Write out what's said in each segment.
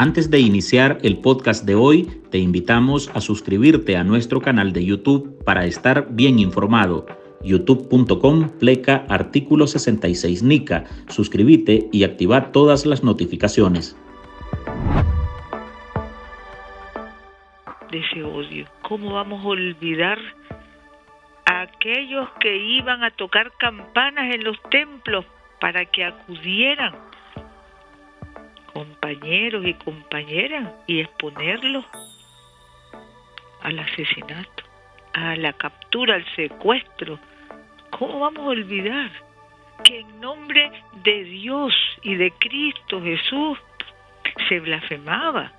Antes de iniciar el podcast de hoy, te invitamos a suscribirte a nuestro canal de YouTube para estar bien informado. youtube.com pleca artículo 66 NICA. Suscríbete y activa todas las notificaciones. De ese odio, ¿cómo vamos a olvidar a aquellos que iban a tocar campanas en los templos para que acudieran compañeros y compañeras y exponerlos al asesinato, a la captura, al secuestro. ¿Cómo vamos a olvidar que en nombre de Dios y de Cristo Jesús se blasfemaba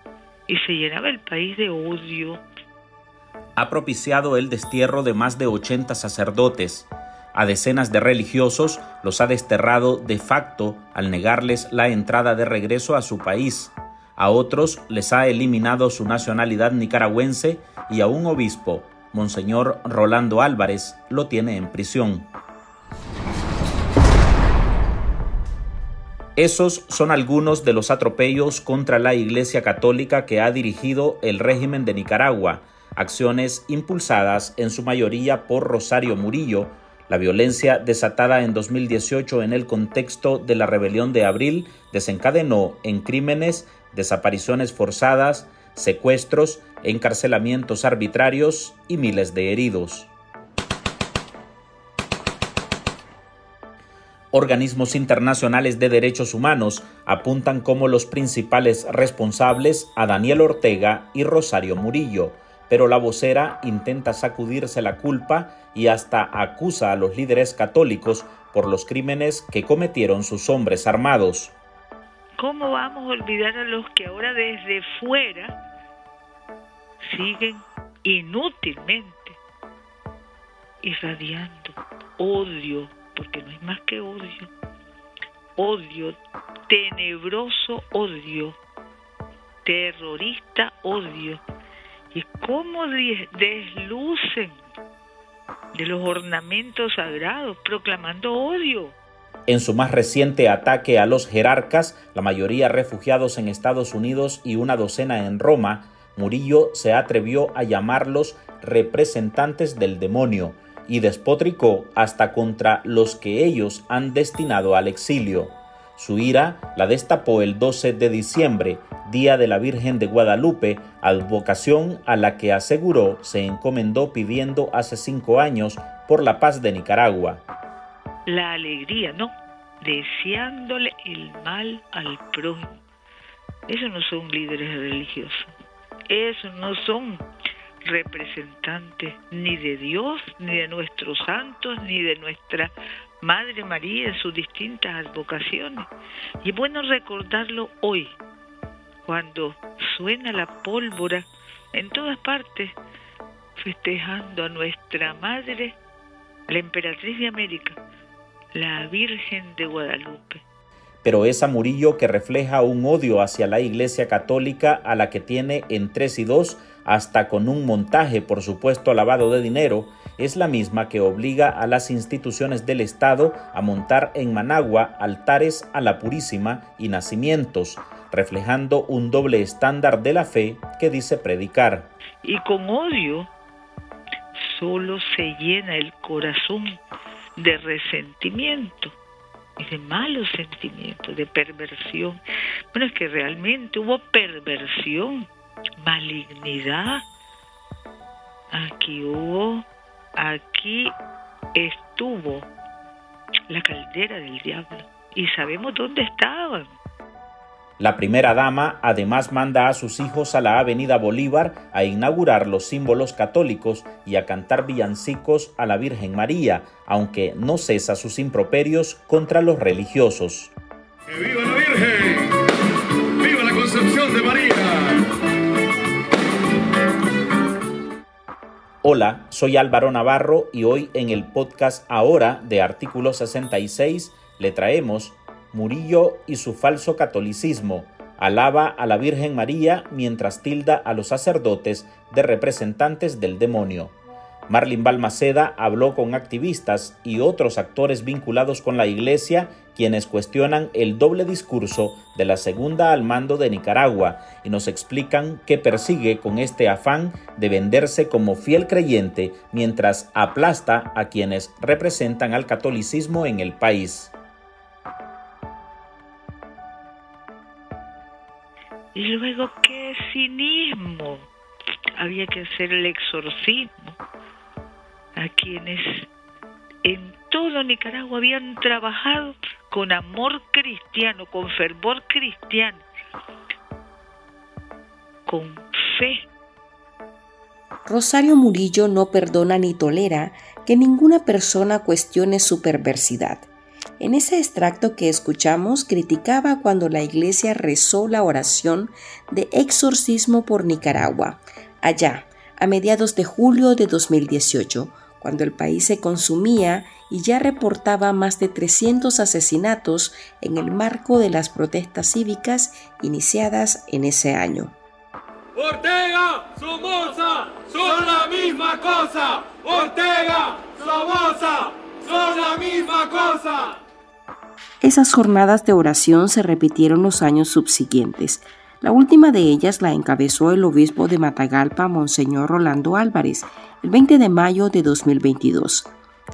y se llenaba el país de odio? Ha propiciado el destierro de más de 80 sacerdotes, a decenas de religiosos los ha desterrado de facto al negarles la entrada de regreso a su país. A otros les ha eliminado su nacionalidad nicaragüense y a un obispo, Monseñor Rolando Álvarez, lo tiene en prisión. Esos son algunos de los atropellos contra la Iglesia Católica que ha dirigido el régimen de Nicaragua, acciones impulsadas en su mayoría por Rosario Murillo, la violencia desatada en 2018 en el contexto de la rebelión de abril desencadenó en crímenes, desapariciones forzadas, secuestros, encarcelamientos arbitrarios y miles de heridos. Organismos internacionales de derechos humanos apuntan como los principales responsables a Daniel Ortega y Rosario Murillo, pero la vocera intenta sacudirse la culpa y hasta acusa a los líderes católicos por los crímenes que cometieron sus hombres armados. ¿Cómo vamos a olvidar a los que ahora desde fuera siguen inútilmente irradiando odio, porque no hay más que odio, odio, tenebroso odio, terrorista odio, y cómo deslucen de los ornamentos sagrados, proclamando odio. En su más reciente ataque a los jerarcas, la mayoría refugiados en Estados Unidos y una docena en Roma, Murillo se atrevió a llamarlos representantes del demonio y despotricó hasta contra los que ellos han destinado al exilio. Su ira la destapó el 12 de diciembre, Día de la Virgen de Guadalupe, advocación a la que aseguró se encomendó pidiendo hace cinco años por la paz de Nicaragua. La alegría, no, deseándole el mal al prójimo. Esos no son líderes religiosos, esos no son representantes ni de Dios, ni de nuestros santos, ni de nuestra Madre María en sus distintas advocaciones. Y bueno recordarlo hoy, cuando suena la pólvora en todas partes, festejando a nuestra Madre, la Emperatriz de América, la Virgen de Guadalupe pero es a Murillo que refleja un odio hacia la Iglesia Católica a la que tiene en tres y dos, hasta con un montaje, por supuesto, lavado de dinero, es la misma que obliga a las instituciones del Estado a montar en Managua altares a la Purísima y nacimientos, reflejando un doble estándar de la fe que dice predicar. Y con odio solo se llena el corazón de resentimiento y de malos sentimientos, de perversión. Bueno, es que realmente hubo perversión, malignidad. Aquí hubo, aquí estuvo la caldera del diablo y sabemos dónde estaban. La primera dama además manda a sus hijos a la Avenida Bolívar a inaugurar los símbolos católicos y a cantar villancicos a la Virgen María, aunque no cesa sus improperios contra los religiosos. viva la Virgen! ¡Viva la Concepción de María! Hola, soy Álvaro Navarro y hoy en el podcast Ahora de Artículo 66 le traemos Murillo y su falso catolicismo, alaba a la Virgen María mientras tilda a los sacerdotes de representantes del demonio. Marlin Balmaceda habló con activistas y otros actores vinculados con la iglesia quienes cuestionan el doble discurso de la segunda al mando de Nicaragua y nos explican qué persigue con este afán de venderse como fiel creyente mientras aplasta a quienes representan al catolicismo en el país. Y luego, qué cinismo. Había que hacer el exorcismo a quienes en todo Nicaragua habían trabajado con amor cristiano, con fervor cristiano, con fe. Rosario Murillo no perdona ni tolera que ninguna persona cuestione su perversidad. En ese extracto que escuchamos criticaba cuando la iglesia rezó la oración de exorcismo por Nicaragua, allá, a mediados de julio de 2018, cuando el país se consumía y ya reportaba más de 300 asesinatos en el marco de las protestas cívicas iniciadas en ese año. Ortega, Somoza, son la misma cosa. Ortega, Somoza, son la misma cosa. Esas jornadas de oración se repitieron los años subsiguientes. La última de ellas la encabezó el obispo de Matagalpa, Monseñor Rolando Álvarez, el 20 de mayo de 2022.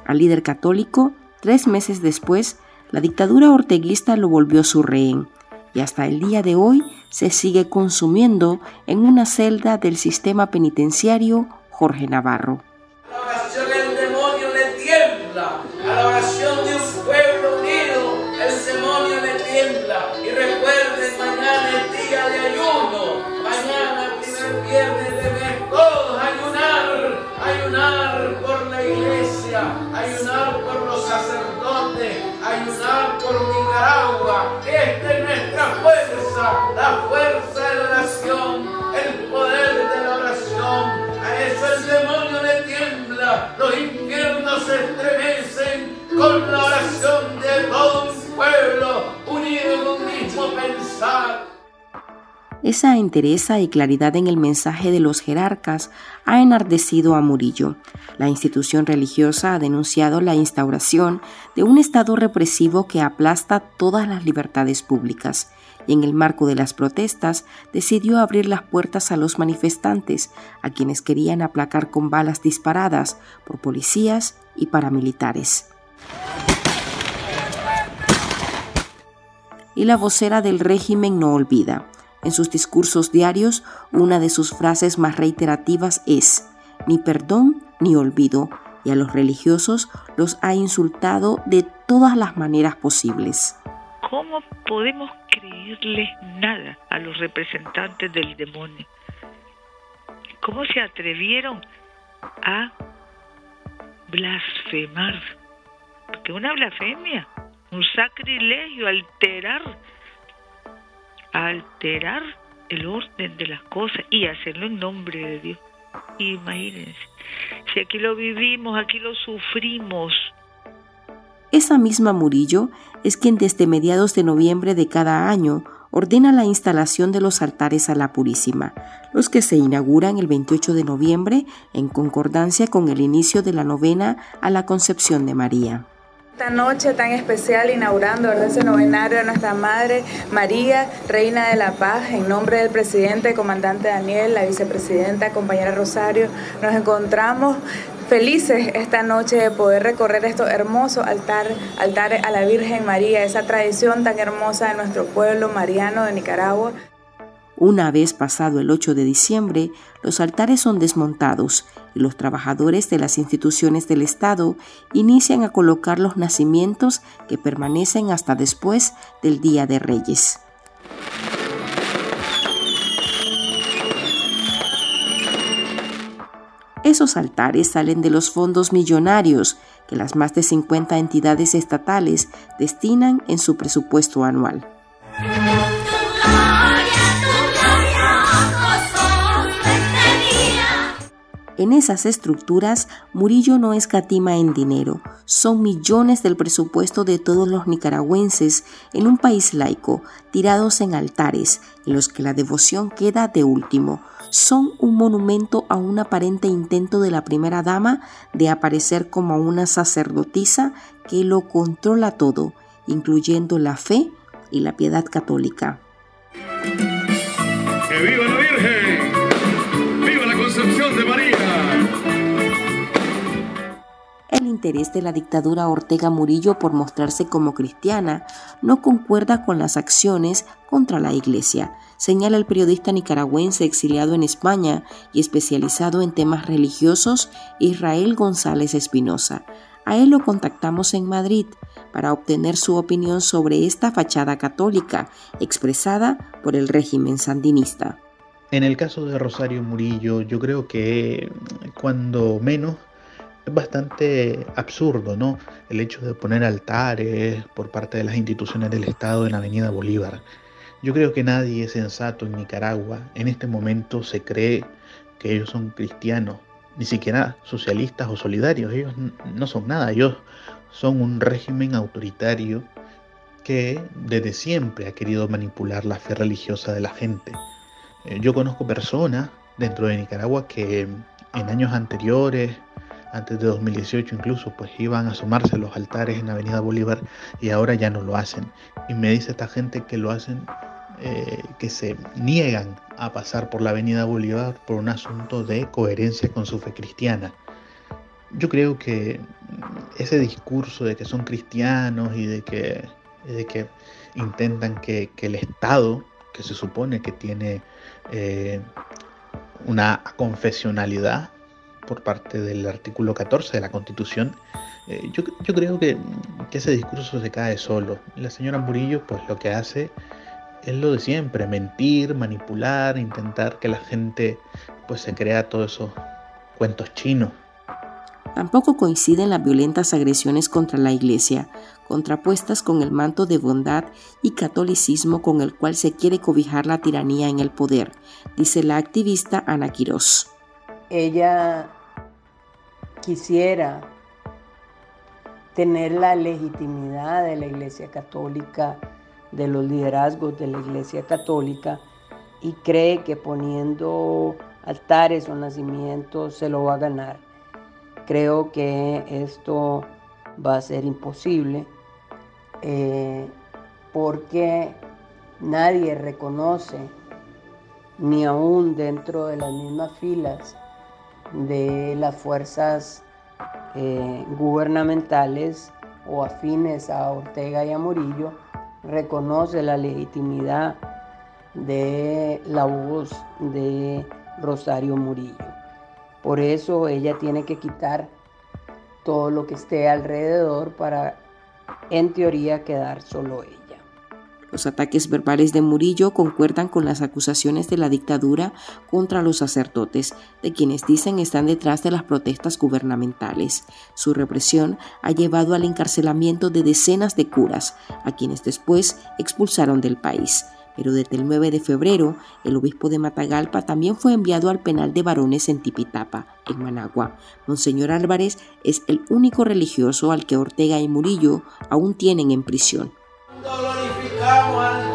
Al líder católico, tres meses después, la dictadura orteguista lo volvió su rehén y hasta el día de hoy se sigue consumiendo en una celda del sistema penitenciario Jorge Navarro. Los infiernos se estremecen con la oración de todo un pueblo unido en un mismo pensar. Esa entereza y claridad en el mensaje de los jerarcas ha enardecido a Murillo. La institución religiosa ha denunciado la instauración de un Estado represivo que aplasta todas las libertades públicas y en el marco de las protestas decidió abrir las puertas a los manifestantes, a quienes querían aplacar con balas disparadas por policías y paramilitares. Y la vocera del régimen no olvida. En sus discursos diarios, una de sus frases más reiterativas es, ni perdón ni olvido, y a los religiosos los ha insultado de todas las maneras posibles. ¿Cómo podemos creerles nada a los representantes del demonio? ¿Cómo se atrevieron a blasfemar? Porque una blasfemia, un sacrilegio, alterar, alterar el orden de las cosas y hacerlo en nombre de Dios. Imagínense, si aquí lo vivimos, aquí lo sufrimos. Esa misma Murillo es quien desde mediados de noviembre de cada año ordena la instalación de los altares a la Purísima, los que se inauguran el 28 de noviembre en concordancia con el inicio de la novena a la Concepción de María. Esta noche tan especial inaugurando ese novenario de nuestra Madre María, Reina de la Paz, en nombre del presidente, comandante Daniel, la vicepresidenta, compañera Rosario, nos encontramos felices esta noche de poder recorrer estos hermosos altares, altares a la Virgen María, esa tradición tan hermosa de nuestro pueblo mariano de Nicaragua. Una vez pasado el 8 de diciembre, los altares son desmontados y los trabajadores de las instituciones del Estado inician a colocar los nacimientos que permanecen hasta después del Día de Reyes. Esos altares salen de los fondos millonarios que las más de 50 entidades estatales destinan en su presupuesto anual. En esas estructuras, Murillo no escatima en dinero. Son millones del presupuesto de todos los nicaragüenses en un país laico, tirados en altares, en los que la devoción queda de último. Son un monumento a un aparente intento de la primera dama de aparecer como una sacerdotisa que lo controla todo, incluyendo la fe y la piedad católica. ¡Que viva la Virgen! ¡Viva la Concepción de María! El interés de la dictadura Ortega Murillo por mostrarse como cristiana no concuerda con las acciones contra la Iglesia, señala el periodista nicaragüense exiliado en España y especializado en temas religiosos Israel González Espinosa. A él lo contactamos en Madrid para obtener su opinión sobre esta fachada católica expresada por el régimen sandinista. En el caso de Rosario Murillo, yo creo que cuando menos es bastante absurdo, ¿no? El hecho de poner altares por parte de las instituciones del Estado en Avenida Bolívar. Yo creo que nadie sensato en Nicaragua en este momento se cree que ellos son cristianos, ni siquiera socialistas o solidarios. Ellos no son nada, ellos son un régimen autoritario que desde siempre ha querido manipular la fe religiosa de la gente. Eh, yo conozco personas dentro de Nicaragua que en años anteriores antes de 2018 incluso, pues iban a asomarse los altares en Avenida Bolívar y ahora ya no lo hacen. Y me dice esta gente que lo hacen, eh, que se niegan a pasar por la Avenida Bolívar por un asunto de coherencia con su fe cristiana. Yo creo que ese discurso de que son cristianos y de que, de que intentan que, el Estado, que se supone que tiene eh, una confesionalidad, por parte del artículo 14 de la Constitución, eh, yo, creo que, ese discurso se cae solo. La señora Murillo pues lo que hace es lo de siempre, mentir, manipular, intentar que la gente pues se crea todos esos cuentos chinos. Tampoco coinciden las violentas agresiones contra la Iglesia, contrapuestas con el manto de bondad y catolicismo con el cual se quiere cobijar la tiranía en el poder, dice la activista Ana Quirós. Ella quisiera tener la legitimidad de la Iglesia Católica, de los liderazgos de la Iglesia Católica, y cree que poniendo altares o nacimientos se lo va a ganar. Creo que esto va a ser imposible eh, porque nadie reconoce, ni aún dentro de las mismas filas de las fuerzas eh, gubernamentales o afines a Ortega y a Murillo, reconoce la legitimidad de la voz de Rosario Murillo. Por eso ella tiene que quitar todo lo que esté alrededor para, en teoría, quedar solo ella. Los ataques verbales de Murillo concuerdan con las acusaciones de la dictadura contra los sacerdotes, de quienes dicen están detrás de las protestas gubernamentales. Su represión ha llevado al encarcelamiento de decenas de curas, a quienes después expulsaron del país pero desde el 9 de febrero el obispo de Matagalpa también fue enviado al penal de varones en Tipitapa, en Managua. Monseñor Álvarez es el único religioso al que Ortega y Murillo aún tienen en prisión glorificamos al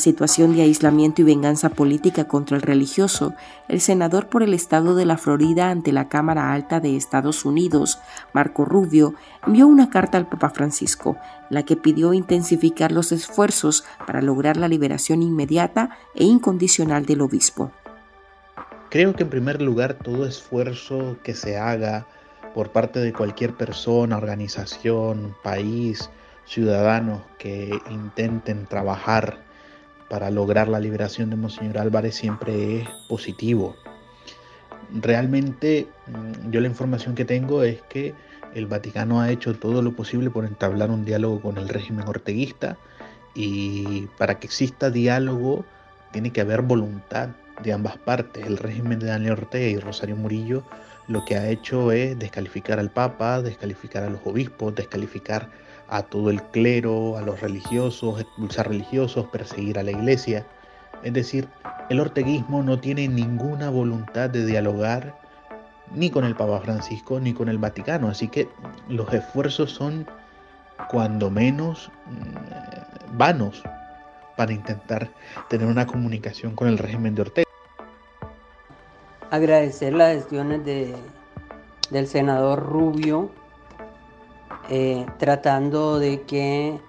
situación de aislamiento y venganza política contra el religioso, el senador por el estado de la Florida ante la Cámara Alta de Estados Unidos, Marco Rubio, envió una carta al Papa Francisco, la que pidió intensificar los esfuerzos para lograr la liberación inmediata e incondicional del obispo. Creo que en primer lugar todo esfuerzo que se haga por parte de cualquier persona, organización, país, ciudadanos que intenten trabajar para lograr la liberación de Monseñor Álvarez siempre es positivo. Realmente mm, yo la información que tengo es que El Vaticano ha hecho todo lo posible por entablar un diálogo con el régimen orteguista y para que exista diálogo tiene que haber voluntad de ambas partes. El régimen de Daniel Ortega y Rosario Murillo lo que ha hecho es descalificar al Papa, descalificar a los obispos, descalificar a todo el clero, a los religiosos, expulsar religiosos, perseguir a la iglesia. Es decir, el orteguismo no tiene ninguna voluntad de dialogar ni con el Papa Francisco ni con el Vaticano, así que los esfuerzos son cuando menos mm, vanos para intentar tener una comunicación con el régimen de Ortega agradecer las gestiones de, del senador Rubio, eh, tratando de que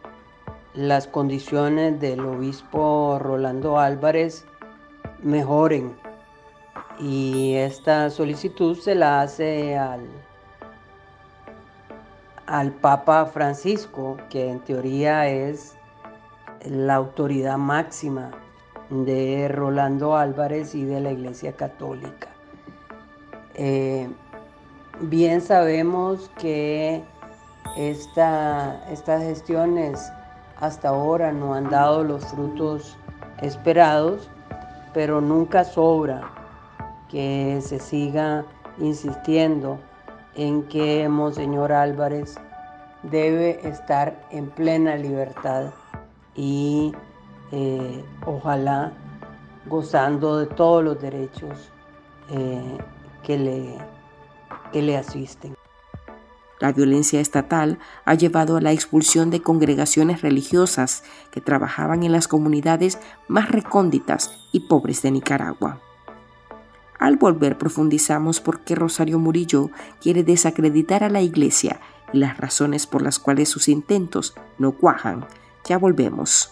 las condiciones del obispo Rolando Álvarez mejoren. Y esta solicitud se la hace al, al Papa Francisco, que en teoría es la autoridad máxima de Rolando Álvarez y de la Iglesia Católica. Eh, bien sabemos que estas gestiones hasta ahora no han dado los frutos esperados, pero nunca sobra que se siga insistiendo en que Monseñor Álvarez debe estar en plena libertad y eh, ojalá gozando de todos los derechos eh, que le, que le asisten. La violencia estatal ha llevado a la expulsión de congregaciones religiosas que trabajaban en las comunidades más recónditas y pobres de Nicaragua. Al volver profundizamos por qué Rosario Murillo quiere desacreditar a la Iglesia y las razones por las cuales sus intentos no cuajan. Ya volvemos.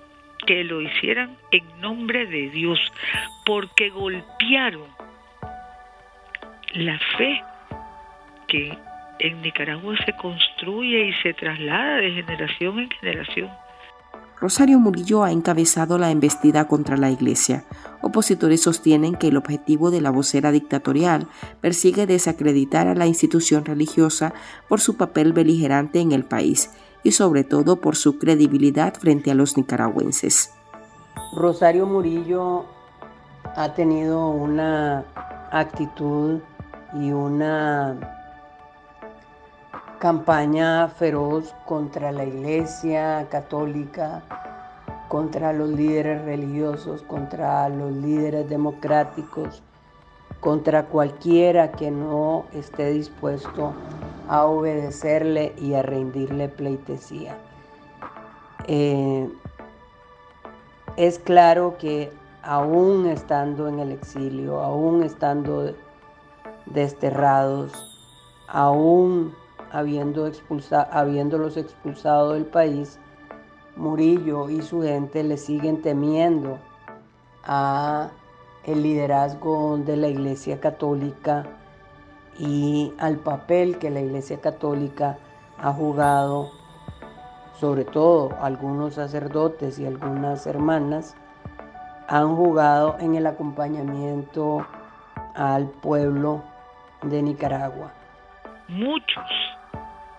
Que lo hicieran en nombre de Dios, porque golpearon la fe que en Nicaragua se construye y se traslada de generación en generación. Rosario Murillo ha encabezado la embestida contra la Iglesia. Opositores sostienen que el objetivo de la vocera dictatorial persigue desacreditar a la institución religiosa por su papel beligerante en el país y sobre todo por su credibilidad frente a los nicaragüenses. Rosario Murillo ha tenido una actitud y una campaña feroz contra la Iglesia católica, contra los líderes religiosos, contra los líderes democráticos, contra cualquiera que no esté dispuesto a obedecerle y a rendirle pleitesía. Eh, es claro que aún estando en el exilio, aún estando desterrados, aún habiendo habiéndolos expulsado del país, Murillo y su gente le siguen temiendo a el liderazgo de la Iglesia Católica y al papel que la Iglesia Católica ha jugado, sobre todo algunos sacerdotes y algunas hermanas, han jugado en el acompañamiento al pueblo de Nicaragua. Muchos,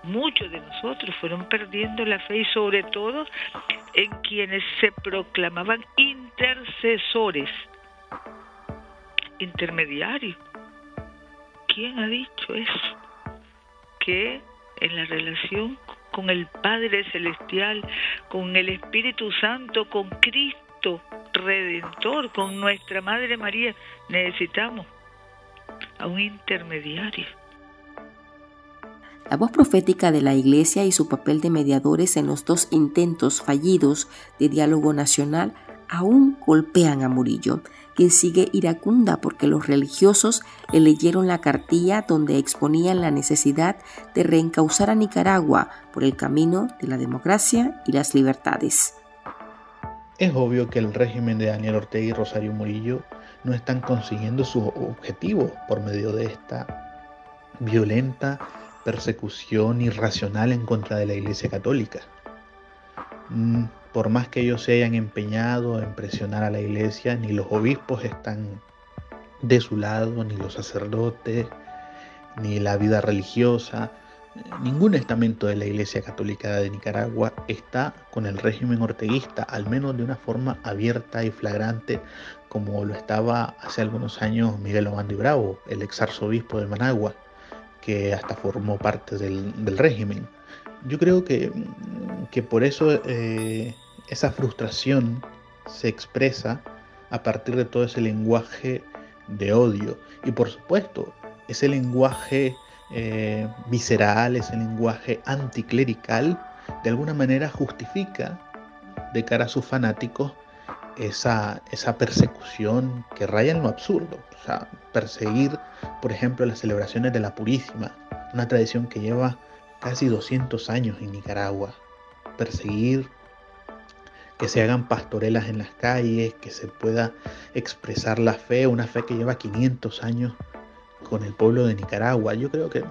muchos de nosotros fueron perdiendo la fe y sobre todo en quienes se proclamaban intercesores intermediario. ¿Quién ha dicho eso? Que en la relación con el Padre Celestial, con el Espíritu Santo, con Cristo Redentor, con nuestra Madre María, necesitamos a un intermediario. La voz profética de la Iglesia y su papel de mediadores en los dos intentos fallidos de diálogo nacional aún golpean a Murillo, quien sigue iracunda porque los religiosos le leyeron la cartilla donde exponían la necesidad de reencauzar a Nicaragua por el camino de la democracia y las libertades. Es obvio que el régimen de Daniel Ortega y Rosario Murillo no están consiguiendo sus objetivos por medio de esta violenta persecución irracional en contra de la Iglesia Católica. Mm, por más que ellos se hayan empeñado en presionar a la Iglesia, ni los obispos están de su lado, ni los sacerdotes, ni la vida religiosa, ningún estamento de la Iglesia Católica de Nicaragua está con el régimen orteguista, al menos de una forma abierta y flagrante, como lo estaba hace algunos años Miguel Obando Bravo, el ex arzobispo de Managua que hasta formó parte del, régimen. Yo creo que, que por eso eh, esa frustración se expresa a partir de todo ese lenguaje de odio. Y por supuesto, ese lenguaje eh, visceral, ese lenguaje anticlerical, de alguna manera justifica de cara a sus fanáticos esa, esa persecución que raya en lo absurdo. O sea, perseguir, por ejemplo, las celebraciones de la Purísima, una tradición que lleva casi 200 años en Nicaragua. Perseguir que se hagan pastorelas en las calles, que se pueda expresar la fe, una fe que lleva 500 años con el pueblo de Nicaragua. Yo creo que,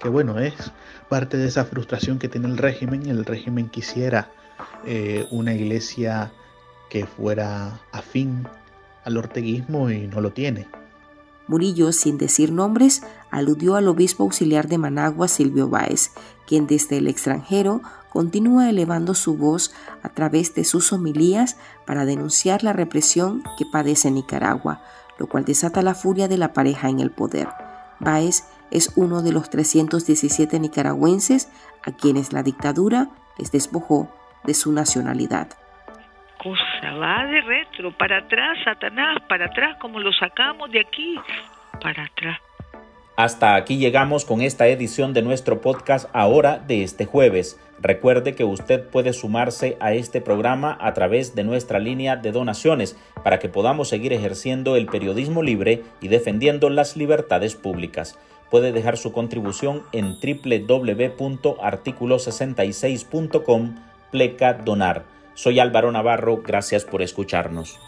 que bueno, es parte de esa frustración que tiene el régimen. El régimen quisiera eh, una iglesia que fuera afín al orteguismo y no lo tiene. Murillo, sin decir nombres, aludió al obispo auxiliar de Managua, Silvio Báez, quien desde el extranjero continúa elevando su voz a través de sus homilías para denunciar la represión que padece Nicaragua, lo cual desata la furia de la pareja en el poder. Báez es uno de los 317 nicaragüenses a quienes la dictadura les despojó de su nacionalidad cosa, va de retro, para atrás, Satanás, para atrás, como lo sacamos de aquí, para atrás. Hasta aquí llegamos con esta edición de nuestro podcast ahora de este jueves. Recuerde que usted puede sumarse a este programa a través de nuestra línea de donaciones para que podamos seguir ejerciendo el periodismo libre y defendiendo las libertades públicas. Puede dejar su contribución en www.articulo66.com pleca donar. Soy Álvaro Navarro, gracias por escucharnos.